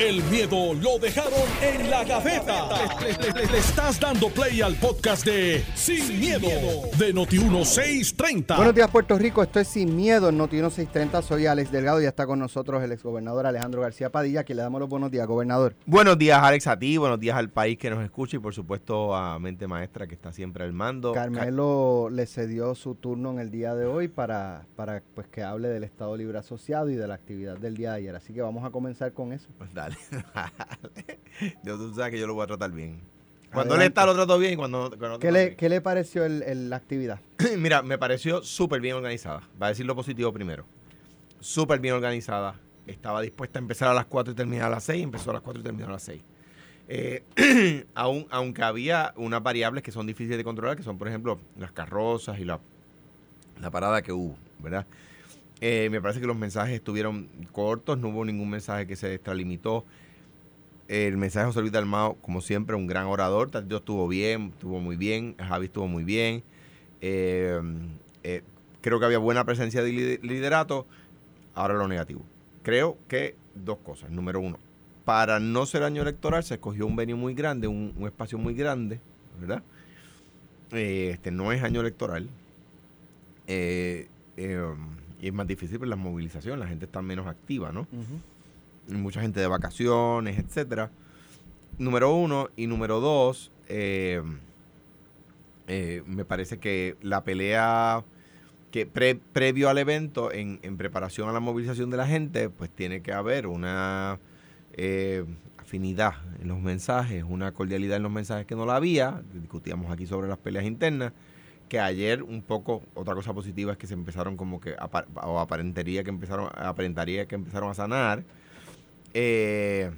El miedo lo dejaron en la gaveta. Le, le- le estás dando play al podcast de Sin, miedo, de Noti1630. Buenos días, Puerto Rico. Esto es Sin Miedo en Noti 630. Soy Alex Delgado y está con nosotros el exgobernador Alejandro García Padilla, que le damos los buenos días, gobernador. Buenos días, Alex, a ti, buenos días al país que nos escucha y por supuesto a Mente Maestra que está siempre al mando. Carmelo le cedió su turno en el día de hoy para, para pues, que hable del Estado Libre Asociado y de la actividad del día de ayer. Así que vamos a comenzar con eso. Dale. yo, tú sabes que yo lo voy a tratar bien. Cuando él Adelante. está lo trato bien y cuando, cuando ¿Qué le, bien. qué le pareció el- el- la actividad? Mira, me pareció súper bien organizada. Va a decir lo positivo primero. Súper bien organizada. Estaba dispuesta a empezar a las 4 y terminar a las 6. Empezó a las 4 y terminó a las 6. Eh, aun- aunque había unas variables que son difíciles de controlar, que son, por ejemplo, las carrozas y la, la parada que hubo, ¿verdad? Eh, me parece que los mensajes estuvieron cortos, no hubo ningún mensaje que se extralimitó. El mensaje de José Luis Dalmao, como siempre, un gran orador. Tatito estuvo bien, estuvo muy bien. Javi estuvo muy bien. Eh, eh, creo que había buena presencia de li- liderato. Ahora lo negativo. Creo que dos cosas. Número uno, para no ser año electoral se escogió un venue muy grande, un, un espacio muy grande, ¿verdad? Eh, este no es año electoral. Eh, eh, y es más difícil por la movilización, la gente está menos activa, ¿no? mucha gente de vacaciones, etcétera. Número uno. Y número dos, eh, eh, me parece que la pelea que pre- previo al evento, en, en preparación a la movilización de la gente, pues tiene que haber una eh, afinidad en los mensajes, una cordialidad en los mensajes que no la había. Discutíamos aquí sobre las peleas internas. Que ayer un poco, otra cosa positiva es que se empezaron como que, o aparentaría que empezaron, aparentaría que empezaron a sanar. Eh,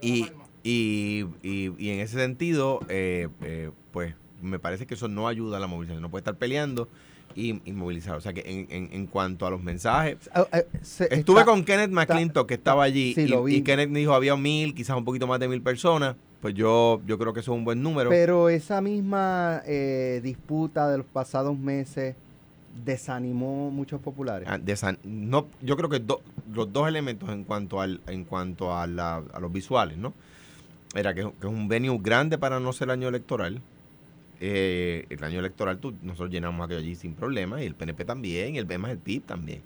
y, y, y- y en ese sentido, eh, eh, pues me parece que eso no ayuda a la movilización. No puede estar peleando y, y movilizar. O sea que en, en- en cuanto a los mensajes, Ah, eh, estuve con Kenneth McClintock que estaba allí Sí, y, y Kenneth me dijo había mil, quizás un poquito más de mil personas. Pues yo, yo creo que eso es un buen número. Pero esa misma eh, disputa de los pasados meses desanimó muchos populares. Ah, desa- no, yo creo que do- los dos elementos en cuanto al, en cuanto a, la- a los visuales, ¿no? Era que, que es un venue grande para no ser año electoral. Eh, el año electoral tú- nosotros llenamos aquello allí sin problema, y el PNP también, y el BEMA el PIB también.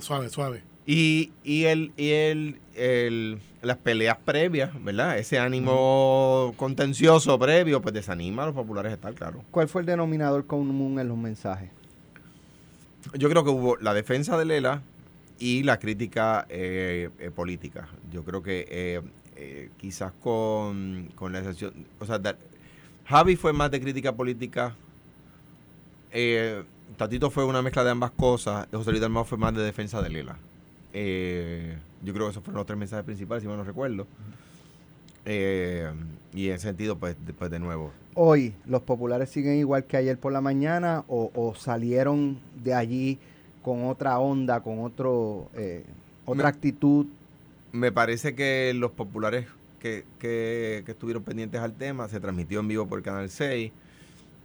Suave, suave. Y, y el, y el, el- las peleas previas, ¿verdad? Ese ánimo contencioso previo, pues desanima a los populares a estar, claro. ¿Cuál fue el denominador común en los mensajes? Yo creo que hubo la defensa de Lela y la crítica eh, eh, política. Yo creo que eh, eh, quizás con, con la excepción, o sea, Javi fue más de crítica política, eh, Tatito fue una mezcla de ambas cosas, José Luis Dalmau fue más de defensa de Lela. Eh, yo creo que esos fueron los tres mensajes principales, si mal no recuerdo. Eh, y en ese sentido, pues, de- pues de nuevo, Hoy, ¿los populares siguen igual que ayer por la mañana o, o salieron de allí con otra onda, con otro eh, otra Me- actitud? Me parece que los populares que, que- que estuvieron pendientes al tema, se transmitió en vivo por Canal 6.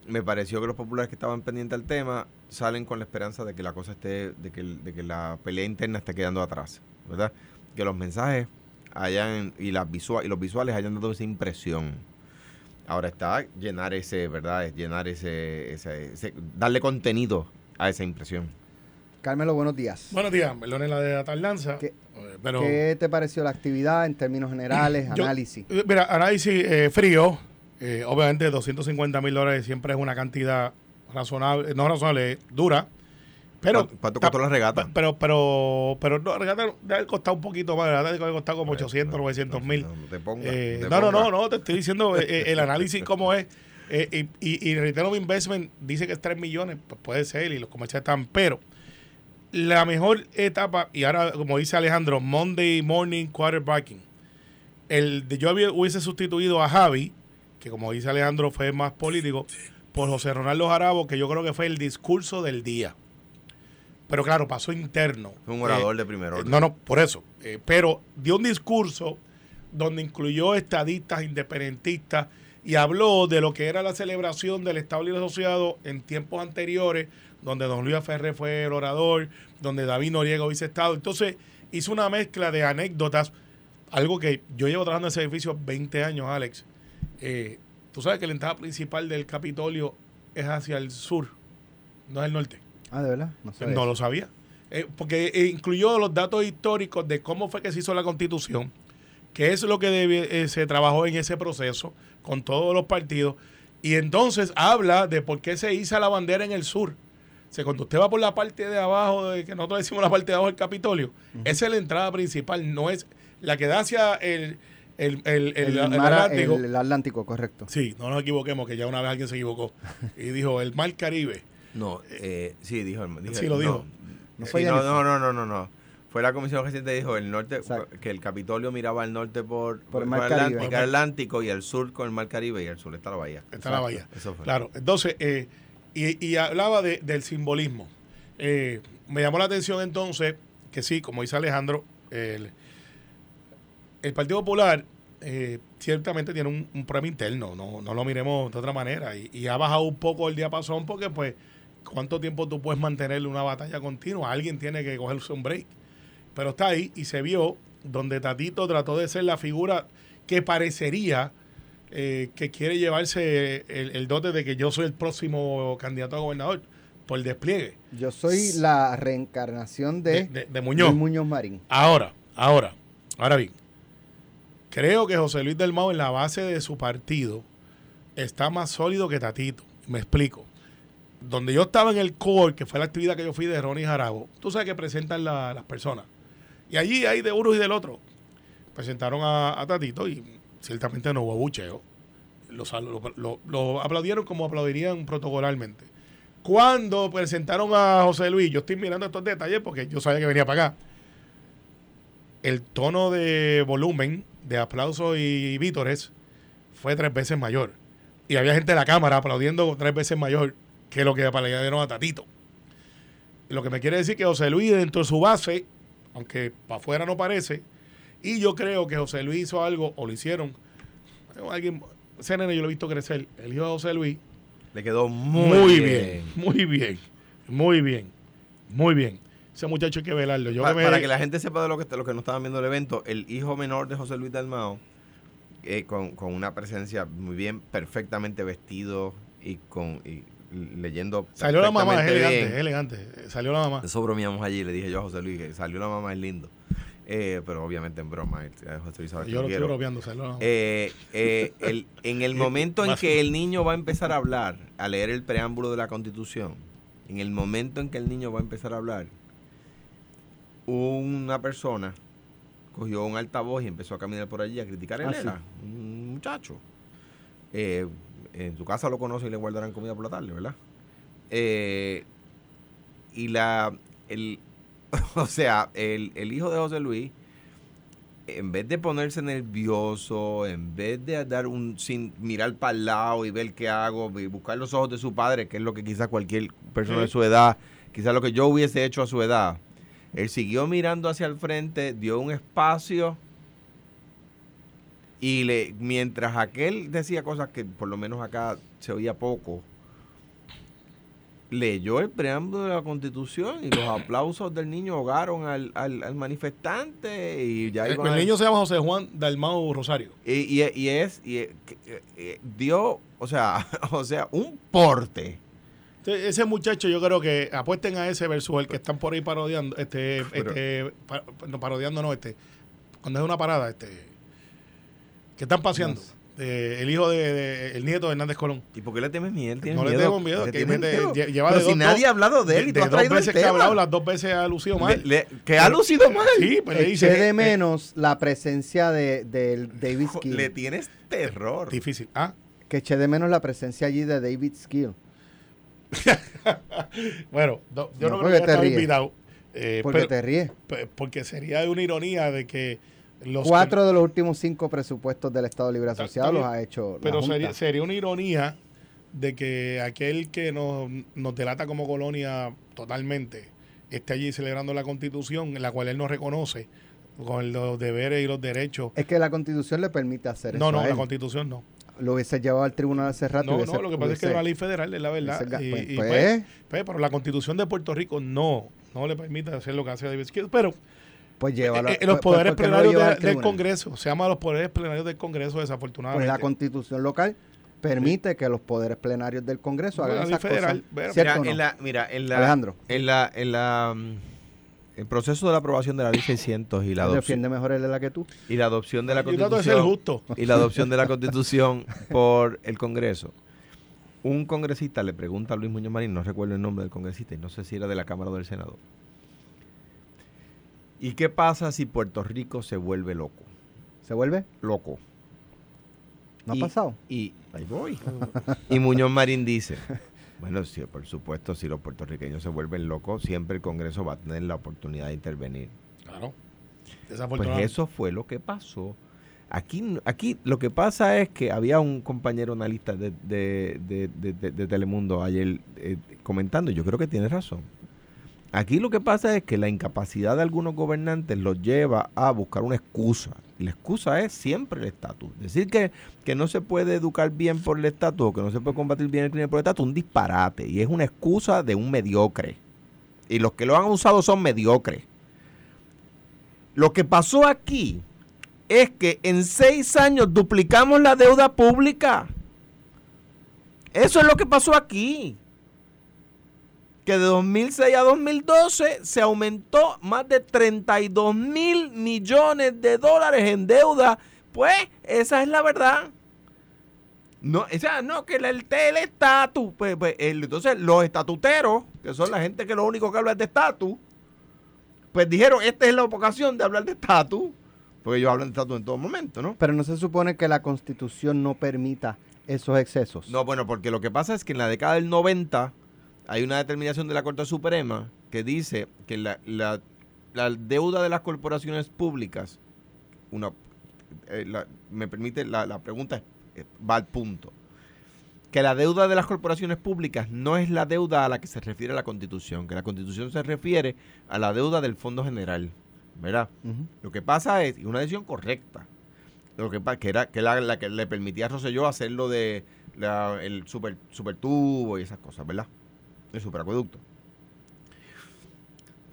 Me pareció que los populares que estaban pendientes al tema salen con la esperanza de que la cosa esté, de que, de que la pelea interna esté quedando atrás, ¿verdad? Que los mensajes hayan, y, las visua- y los visuales hayan dado esa impresión. Ahora está llenar ese, ¿verdad? Es llenar ese, ese- ese- darle contenido a esa impresión. Carmelo, buenos días. Buenos días, perdone la de la tardanza. ¿Qué- eh, Pero, ¿Qué te pareció la actividad en términos generales, Yo- análisis? eh, Mira, análisis eh, frío. Eh, obviamente, 250 mil dólares siempre es una cantidad razonable, no razonable, dura. Pero, ¿Cuánto- costó la regata? Pero, pero, pero, no, la regata debe costado un poquito más. La regata debe costado como 800, 900 mil. No, no te Eh, te no, no, no, pongas. no, te estoy diciendo eh, eh, el análisis cómo es. Eh, y, y, y Return Investment dice que es 3 millones, pues puede ser, y los comerciales están, pero la mejor etapa, y ahora, como dice Alejandro, Monday Morning Quarterbacking. El de yo hubiese sustituido a Javi, que como dice Alejandro fue más político, por José Ronaldo Jarabo, que yo creo que fue el discurso del día. Pero claro, pasó interno. Un orador Eh, de primer orden. no, no, por eso. Eh, pero dio un discurso donde incluyó estadistas, independentistas y habló de lo que era la celebración del Estado Libre Asociado en tiempos anteriores donde don Luis Ferrer fue el orador, donde David Noriega hubiese estado. Entonces hizo una mezcla de anécdotas, algo que yo llevo trabajando en ese edificio 20 años, Alex. Eh, Tú sabes que la entrada principal del Capitolio es hacia el sur, no es el norte. Ah, ¿de verdad? No, sabía No lo sabía. Eh, porque eh, incluyó los datos históricos de cómo fue que se hizo la constitución, qué es lo que debe- eh, se trabajó en ese proceso con todos los partidos. Y entonces habla de por qué se hizo la bandera en el sur. O sea, cuando usted va por la parte de abajo, de, que nosotros decimos la parte de abajo del Capitolio, esa es la entrada principal, no es la que da hacia el, el, el, el- El, el mar- Atlántico. el- el Atlántico, correcto. Sí, no nos equivoquemos, que ya una vez alguien se equivocó. Y dijo, el Mar Caribe. No, eh, sí, dijo. el- dijo- Sí, lo dijo. No Sí, fue no, no, no, no, no, no. Fue la comisión reciente dijo el norte Exacto. que el Capitolio miraba al norte por, Por el Mar Atlántico, Caribe. el Atlántico y al sur con el Mar Caribe y al sur está la bahía. Está la bahía. Eso fue. Claro, entonces, eh, y, y hablaba de- del simbolismo. Eh, me llamó la atención entonces que sí, como dice Alejandro, el, el Partido Popular eh, ciertamente tiene un, un problema interno, no, no lo miremos de otra manera, y, y ha bajado un poco el diapasón porque pues, ¿cuánto tiempo tú puedes mantener una batalla continua? Alguien tiene que cogerse un break. Pero está ahí y se vio donde Tatito trató de ser la figura que parecería eh, que quiere llevarse el, el dote de que yo soy el próximo candidato a gobernador por el despliegue Yo soy la reencarnación de, de, de- de Muñoz. de Muñoz Marín. Ahora, ahora, ahora bien, creo que José Luis del Mao en la base de su partido está más sólido que Tatito. Me explico. Donde yo estaba en el core, que fue la actividad que yo fui de Ronnie Jarago, tú sabes que presentan la- las personas. Y allí hay de uno y del otro. Presentaron a, Tatito y ciertamente no hubo bucheo. Lo- lo aplaudieron como aplaudirían protocolarmente. Cuando presentaron a José Luis, yo estoy mirando estos detalles porque yo sabía que venía para acá. El tono de volumen de aplausos y vítores fue tres veces mayor. Y había gente en la cámara aplaudiendo tres veces mayor que lo que aplaudieron a Tatito. Lo que me quiere decir que José Luis, dentro de su base, aunque para afuera no parece, y yo creo que José Luis hizo algo, o lo hicieron, alguien, ese nene yo lo he visto crecer, el hijo de José Luis, Le quedó muy, muy, bien. bien. muy bien, muy bien, muy bien. Ese muchacho hay que velarlo. Yo Pa- que me- Para que la gente sepa de lo que, lo que no estaban viendo el evento, el hijo menor de José Luis Dalmao, eh, con, con una presencia muy bien, perfectamente vestido y con y leyendo. Salió la mamá, es elegante, bien. es elegante. Salió la mamá. Eso bromeamos allí, le dije yo a José Luis que salió la mamá, es lindo. Eh, pero obviamente en broma, eh, José Luis sabe Yo lo estoy bromeando, salió la mamá. Eh, eh, el- en el momento en que el niño va a empezar a hablar, a leer el preámbulo de la Constitución, en el momento en que el niño va a empezar a hablar, una persona cogió un altavoz y empezó a caminar por allí a criticar a Ah, Elena, un muchacho. Eh, en tu casa lo conoce y le guardarán comida por la tarde, ¿verdad? Eh, y la, el, o sea, el, el hijo de José Luis, en vez de ponerse nervioso, en vez de dar un, sin mirar para el lado y ver qué hago, y buscar los ojos de su padre, que es lo que quizás cualquier persona de su edad, quizás lo que yo hubiese hecho a su edad, él siguió mirando hacia el frente, dio un espacio y le, mientras aquel decía cosas que por lo menos acá se oía poco, leyó el preámbulo de la constitución y los aplausos del niño ahogaron al, al, al manifestante y ya el, el niño se llama José Juan Dalmau Rosario. y, y- y es y eh, dio o sea o sea un porte ese muchacho yo creo que apuesten a ese versus el que están por ahí parodiando, este, Pero- este, no, parodiando no, este, cuando es una parada, este, que están paseando, eh, el hijo de, de- el nieto de Hernández Colón. y por qué le temes miedo ¿Él tiene No le tengo miedo, ¿Le que miedo? lleva Pero de si dos- nadie ha hablado de él de, y tú de has dos traído el veces que ha tema. hablado, las dos veces ha lucido mal. Le- le- que ha lucido mal Sí, pues le dice Eché que- de que- menos la presencia de, del David Skill. le tienes terror difícil. Ah, Que eché de menos la presencia allí de David Skill. bueno, no, yo No, no, creo que estaba invitado. eh, Porque pero- te ríes. porque sería una ironía de que los Cuatro de los últimos cinco presupuestos del Estado Libre Asociado los ha hecho la Pero Junta. sería, sería una ironía de que aquel que nos, nos delata como colonia totalmente esté allí celebrando la constitución, en la cual él no reconoce, con los deberes y los derechos. Es que la Constitución le permite hacer No, eso no, a la constitución no. Lo hubiese llevado al tribunal hace rato. No, hubiese- no, lo que pasa es que es una ley federal, es la verdad. hubiese ga- Y- pues- y, pues, pues, pues, pero la constitución de Puerto Rico no, no le permite hacer lo que hace David Izquierdo. Pero pues llévalo. eh, eh, pues- los pues, poderes ¿por qué no lo plenarios de- del? Congreso, se llama los poderes plenarios del Congreso, Pues desafortunadamente. la constitución local permite que los poderes plenarios del Congreso Bueno, hagan la esas federal, cosas. bueno, ¿Cierto Mira, no? en la, mira, en la, Alejandro. En la, en la, mm, el proceso de la aprobación de la ley 600 y la adopción, defiende mejor él de la que tú. y la adopción de la Yo constitución justo. y la adopción de la constitución por el Congreso. Un congresista le pregunta a Luis Muñoz Marín, no recuerdo el nombre del congresista, y no sé si era de la Cámara o del Senado. ¿Y qué pasa si Puerto Rico se vuelve loco? ¿Se vuelve? Loco. ¿No Y- ha pasado? Y ahí voy. y Muñoz Marín dice, bueno, sí, por supuesto, si los puertorriqueños se vuelven locos, siempre el Congreso va a tener la oportunidad de intervenir. Claro. Pues eso fue lo que pasó. Aquí, aquí lo que pasa es que había un compañero analista de, de- de- de- de- de Telemundo ayer eh, comentando, y yo creo que tiene razón. Aquí lo que pasa es que la incapacidad de algunos gobernantes los lleva a buscar una excusa. La excusa es siempre el estatus. Decir que, que no se puede educar bien por el estatus o que no se puede combatir bien el crimen por el estatus es un disparate. Y es una excusa de un mediocre. Y los que lo han usado son mediocres. Lo que pasó aquí es que en seis años duplicamos la deuda pública. Eso es lo que pasó aquí. Que de 2006 a 2012 se aumentó más de 32 mil millones de dólares en deuda. Pues esa es la verdad. No, o sea, no, que el, el estatus. Pues, pues, el- entonces, los estatuteros, que son la gente que lo único que habla es de estatus, pues dijeron, esta es la ocasión de hablar de estatus, porque ellos hablan de estatus en todo momento, ¿no? Pero no se supone que la constitución no permita esos excesos. No, bueno, porque lo que pasa es que en la década del 90 hay una determinación de la Corte Suprema que dice que la, la- la deuda de las corporaciones públicas, una, eh, la- me permite, la, la pregunta es- eh, va al punto, que la deuda de las corporaciones públicas no es la deuda a la que se refiere la Constitución, que la Constitución se refiere a la deuda del Fondo General, ¿verdad? Lo que pasa es, y una decisión correcta, lo que, que era que la, la que le permitía a Rosselló hacer lo de la- el super, super tubo y esas cosas, ¿verdad? El superacueducto.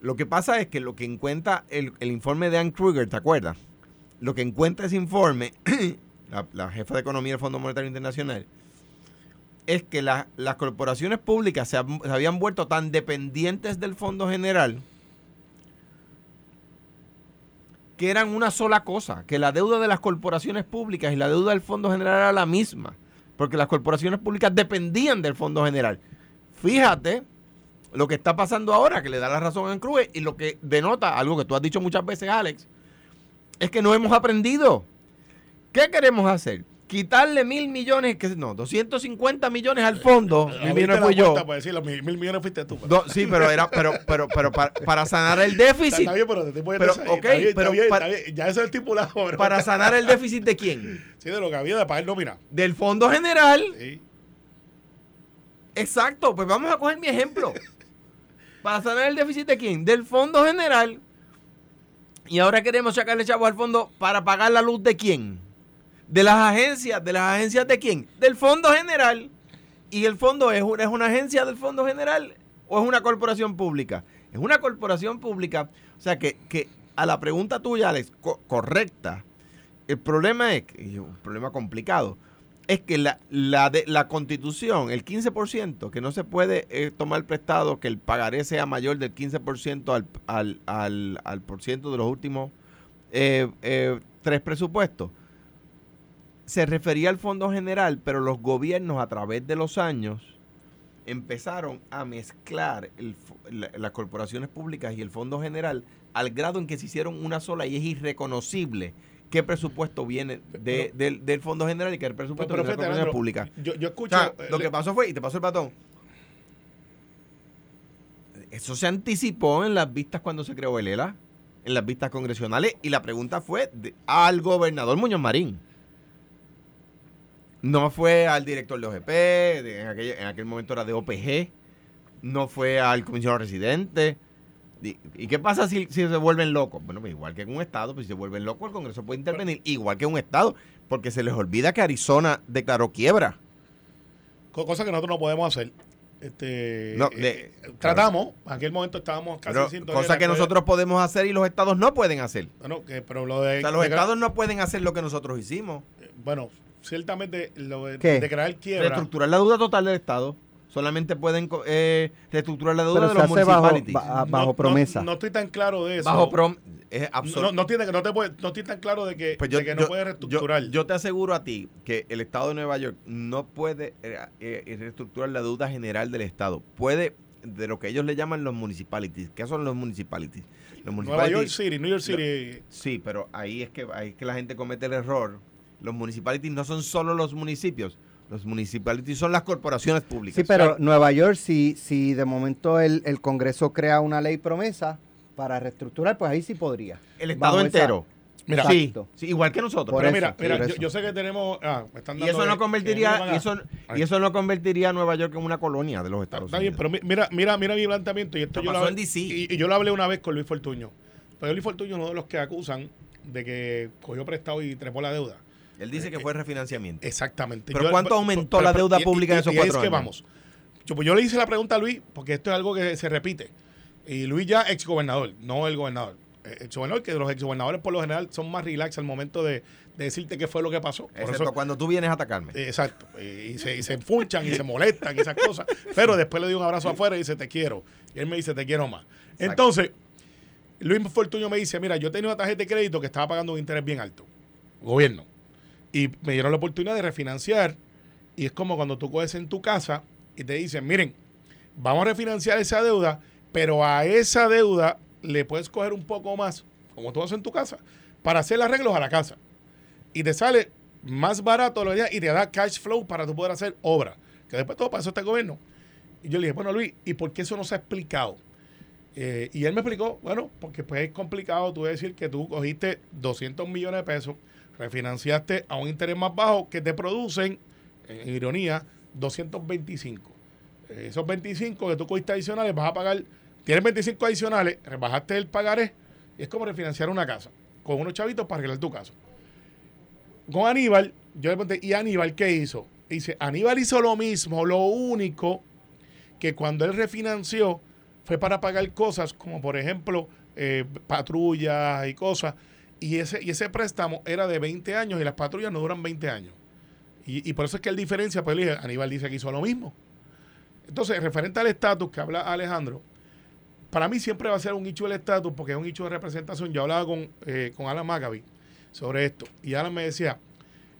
Lo que pasa es que lo que encuentra el, el informe de Ann Kruger, ¿te acuerdas? Lo que encuentra ese informe, la, jefa de economía del Fondo Monetario Internacional, es que la- las corporaciones públicas se, se habían vuelto tan dependientes del Fondo General que eran una sola cosa, que la deuda de las corporaciones públicas y la deuda del Fondo General era la misma, porque las corporaciones públicas dependían del Fondo General. Fíjate lo que está pasando ahora, que le da la razón a Cruz, y lo que denota, algo que tú has dicho muchas veces, Alex, es que no hemos aprendido. ¿Qué queremos hacer? Quitarle mil millones, que no, 250 millones al fondo, mil Abriste millones fui yo. para decir, los mil, mil millones fuiste tú. pues. Do- sí, pero era, pero, pero, pero para, para sanar el Está, déficit. está bien, pero te estoy Pero, ahí. Está bien, está pero bien, para- está bien. Ya eso es el estipulado. pero- ¿Para sanar el déficit de quién? Sí, de lo que había de pagar nómina. Del Fondo General. Sí. Exacto, pues vamos a coger mi ejemplo. ¿Para sanar el déficit de quién? Del Fondo General. Y ahora queremos sacarle chavos al fondo para pagar la luz de quién? De las agencias. ¿De las agencias de quién? Del Fondo General. ¿Y el fondo es una, es una agencia del Fondo General o es una corporación pública? Es una corporación pública. O sea que, que a la pregunta tuya, Alex, co- correcta, el problema es, un problema complicado, es que la, la, de, la constitución, el 15%, que no se puede eh, tomar prestado que el pagaré sea mayor del 15% al, al, al, al por ciento de los últimos eh, eh, tres presupuestos, se refería al Fondo General, pero los gobiernos a través de los años empezaron a mezclar el las corporaciones públicas y el Fondo General al grado en que se hicieron una sola y es irreconocible qué presupuesto viene de- Pero- del, del Fondo General y qué presupuesto viene de corporaciones Alejandro, públicas. Yo, yo O escucho. sea, eh, lo que pasó fue, y te pasó el batón, eso se anticipó en las vistas cuando se creó el ELA, en las vistas congresionales, y la pregunta fue de- al gobernador Muñoz Marín. No fue al director de OGP, de- en, aquel, en aquel momento era de OPG, no fue al comisionado residente, ¿Y, qué pasa si, si se vuelven locos? Bueno, pues igual que en un estado, pues si se vuelven locos, el Congreso puede intervenir, igual que un estado, porque se les olvida que Arizona declaró quiebra. Co- Cosa que nosotros no podemos hacer. Este, No, eh, de- eh, tratamos, en aquel momento estábamos casi Pero, cosa que nosotros podemos hacer y los estados no pueden hacer. Bueno, que- pero lo de, O sea, los de- estados no pueden hacer lo que nosotros hicimos. bueno, ciertamente lo de declarar quiebra. Reestructurar la deuda total del estado. Solamente pueden co- eh, reestructurar la deuda Pero de se los hace bajo, municipalities. ba- no- bajo no- promesa. No, estoy tan claro de eso. Bajo prom es no, absoluto. no, que no te puede, no estoy tan claro de que, Pues yo, de que no yo- puede reestructurar. Yo, te aseguro a ti que el Estado de Nueva York no puede eh, eh, reestructurar la deuda general del Estado. Puede de lo que ellos le llaman los municipalities. ¿Qué son los municipalities? Los Nueva York City, New York City. Sí, pero ahí es que ahí es que la gente comete el error. Los municipalities no son solo los municipios. Los municipalities son las corporaciones públicas. Sí, pero Nueva York, si, si de momento el, el Congreso crea una ley promesa para reestructurar, pues ahí sí podría. el Estado esa- entero. Mira, sí, igual que nosotros. Por pero eso, mira, mira yo, sé que tenemos. Ah, me están y dando eso no convertiría, y eso, y eso no convertiría a Nueva York en una colonia de los Está, Estados está bien, Unidos. pero mi- mira, mira, mira mi planteamiento. Y esto yo pasó lo, en DC. Y, y yo lo hablé una vez con Luis Fortuño. Pero Luis Fortuño es uno de los que acusan de que cogió prestado y trepó la deuda. Él dice que fue refinanciamiento. Exactamente. Pero ¿cuánto aumentó la deuda pública en esos y cuatro es que años? vamos. Yo, pues yo le hice la pregunta a Luis, porque esto es algo que se repite. Y Luis ya exgobernador, no el gobernador. Eh, Exgobernador, que los exgobernadores por lo general son más relax al momento de, de decirte qué fue lo que pasó. Por Excepto eso- cuando tú vienes a atacarme. eh, Exacto. Y se, y se enfunchan y se molestan y esas cosas. Pero después le doy un abrazo afuera y dice, te quiero. Y él me dice, te quiero más. Entonces, Luis Fortuño me dice, mira, yo tenía una tarjeta de crédito que estaba pagando un interés bien alto. Gobierno. Y me dieron la oportunidad de refinanciar. Y es como cuando tú coges en tu casa y te dicen, miren, vamos a refinanciar esa deuda, pero a esa deuda le puedes coger un poco más, como tú haces en tu casa, para hacer arreglos a la casa y te sale más barato lo y te da cash flow para tú poder hacer obra. Que después todo está el gobierno. Y yo le dije, bueno, Luis, ¿y por qué eso no se ha explicado? Eh, y él me explicó, bueno, porque pues es complicado tú decir que tú cogiste 200 millones de pesos, refinanciaste a un interés más bajo que te producen, en ironía, 225. Eh, esos 25 que tú cogiste adicionales vas a pagar, tienes 25 adicionales, rebajaste el pagaré, y es como refinanciar una casa, con unos chavitos para arreglar tu casa con Aníbal, yo le pregunté, ¿y Aníbal qué hizo? Dice, Aníbal hizo lo mismo, lo único que cuando él refinanció fue para pagar cosas como, por ejemplo, eh, patrullas y cosas, y ese, y ese préstamo era de 20 años y las patrullas no duran 20 años. Y, por eso es que él diferencia, pues Aníbal dice que hizo lo mismo. Entonces, referente al estatus que habla Alejandro, para mí siempre va a ser un hecho el estatus porque es un hecho de representación. Yo hablaba con, eh, con Alan Maccabi sobre esto. Y Alan me decía,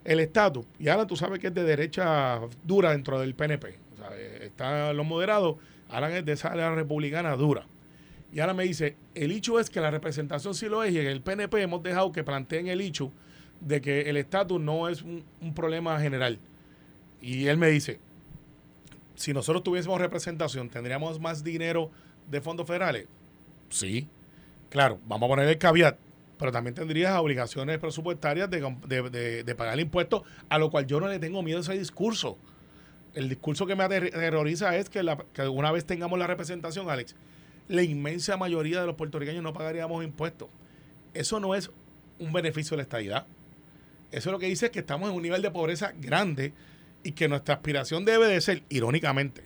el estatus, y Alan tú sabes que es de derecha dura dentro del PNP. O sea, eh, están los moderados, Alan es de esa área republicana dura. Y Alan me dice, el hecho es que la representación sí lo es y en el PNP hemos dejado que planteen el hecho de que el estatus no es un, problema general. Y él me dice, si nosotros tuviésemos representación, ¿tendríamos más dinero de fondos federales? Sí. Claro, vamos a poner el caveat, pero también tendrías obligaciones presupuestarias de, de, de- de pagar a lo cual yo no le tengo miedo a ese discurso. El discurso que me ater- aterroriza es que, la- que una vez tengamos la representación, Alex, la inmensa mayoría de los puertorriqueños no pagaríamos impuestos. Eso no es un beneficio de la estadidad. Eso lo que dice es que estamos en un nivel de pobreza grande y que nuestra aspiración debe de ser, irónicamente,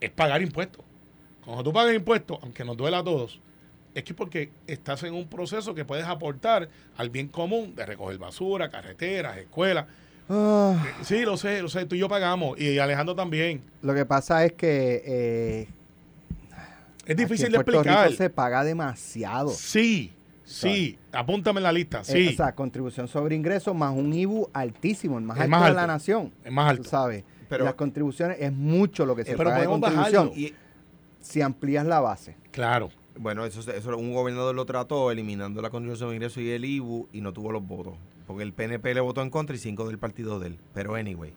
es pagar impuestos. Cuando tú pagas impuestos, aunque nos duela a todos, es que porque estás en un proceso que puedes aportar al bien común de recoger basura, carreteras, escuelas. Ah, Eh, Sí, lo sé, lo sé, tú y yo pagamos y Alejandro también. lo que pasa es que eh, Es aquí difícil en de Puerto explicar. Rico se paga demasiado. Sí, sí, apúntame en la lista, Eh, sí. o sea, contribución sobre ingresos más un IBU altísimo, el más alto más de la nación. es más alto. Tú sabes. Pero- las contribuciones es mucho lo que se pero paga de contribución. Y, si amplías la base. Claro. Bueno, eso, eso un gobernador lo trató eliminando la contribución de ingresos y el IBU y no tuvo los votos. Porque el PNP le votó en contra y cinco del partido de él. Pero anyway.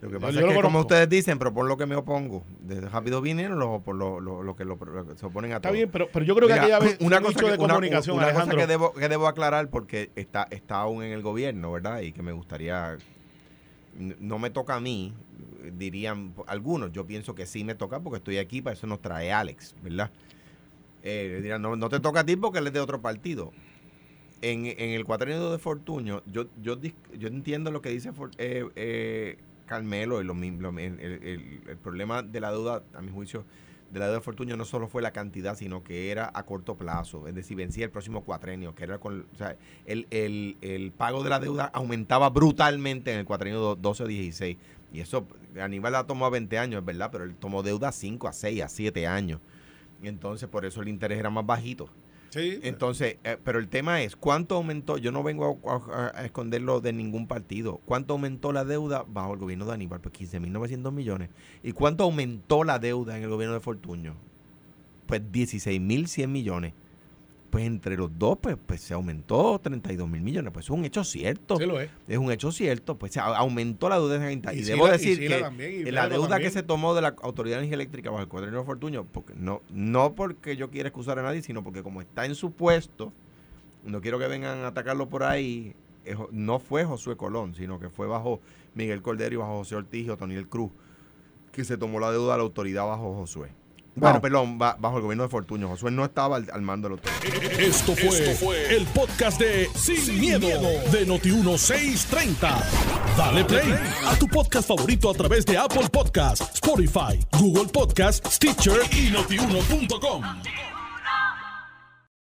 Lo que pasa yo es que, como ustedes dicen, propon lo que me opongo. Desde rápido vinieron los por lo, lo- lo que lo- se oponen a Está todo. bien, pero, pero yo creo que Mira, vez una un cosa, que, de comunicación, una cosa que, debo, que debo aclarar porque está, está aún en el gobierno, ¿verdad? Y que me gustaría, no me toca a mí, dirían algunos, yo pienso que sí me toca porque estoy aquí, para eso nos trae Alex, ¿verdad? Eh, dirán, no, no te toca a ti porque él es de otro partido. En, en el cuatrienio de Fortuño, yo, yo, yo entiendo lo que dice For- eh, eh, Carmelo, y lo, lo el, el- problema de la deuda, a mi juicio, de la deuda de Fortuño no solo fue la cantidad, sino que era a corto plazo, es decir, vencía el próximo cuatrenio, que era con, o sea, el, el, el pago de la deuda aumentaba brutalmente en el cuatrenio 12 o 16. Y eso, Aníbal la tomó a 20 años, es verdad, pero él tomó deuda a 5, a 6, a 7 años. Entonces, por eso el interés era más bajito. Sí. Entonces, eh, pero el tema es, ¿cuánto aumentó? Yo no vengo a, a- a esconderlo de ningún partido. ¿Cuánto aumentó la deuda bajo el gobierno de Aníbal? Pues 15.900 millones. ¿Y cuánto aumentó la deuda en el gobierno de Fortuño? Pues 16.100 millones. Pues entre los dos, pues, pues se aumentó 32 mil millones. Pues es un hecho cierto. Sí lo es. Es un hecho cierto. Pues se aumentó la deuda en esa Y, Y debo y decir Sila que también, y la deuda también. que se tomó de la Autoridad de Energía Eléctrica bajo el cuadrino de Fortuño, porque no, no porque yo quiera excusar a nadie, sino porque como está en su puesto, no quiero que vengan a atacarlo por ahí, no fue Josué Colón, sino que fue bajo Miguel Cordero y bajo José Ortiz y Otoniel Cruz, que se tomó la deuda de la autoridad bajo Josué. Bueno, Bueno. perdón, ba- bajo el gobierno de Fortuño. Josué no estaba al, al mando de la autoridad. Esto fue, el podcast de Sin, miedo, de Noti1630. Dale play a tu podcast favorito a través de Apple Podcasts, Spotify, Google Podcasts, Stitcher y notiuno.com.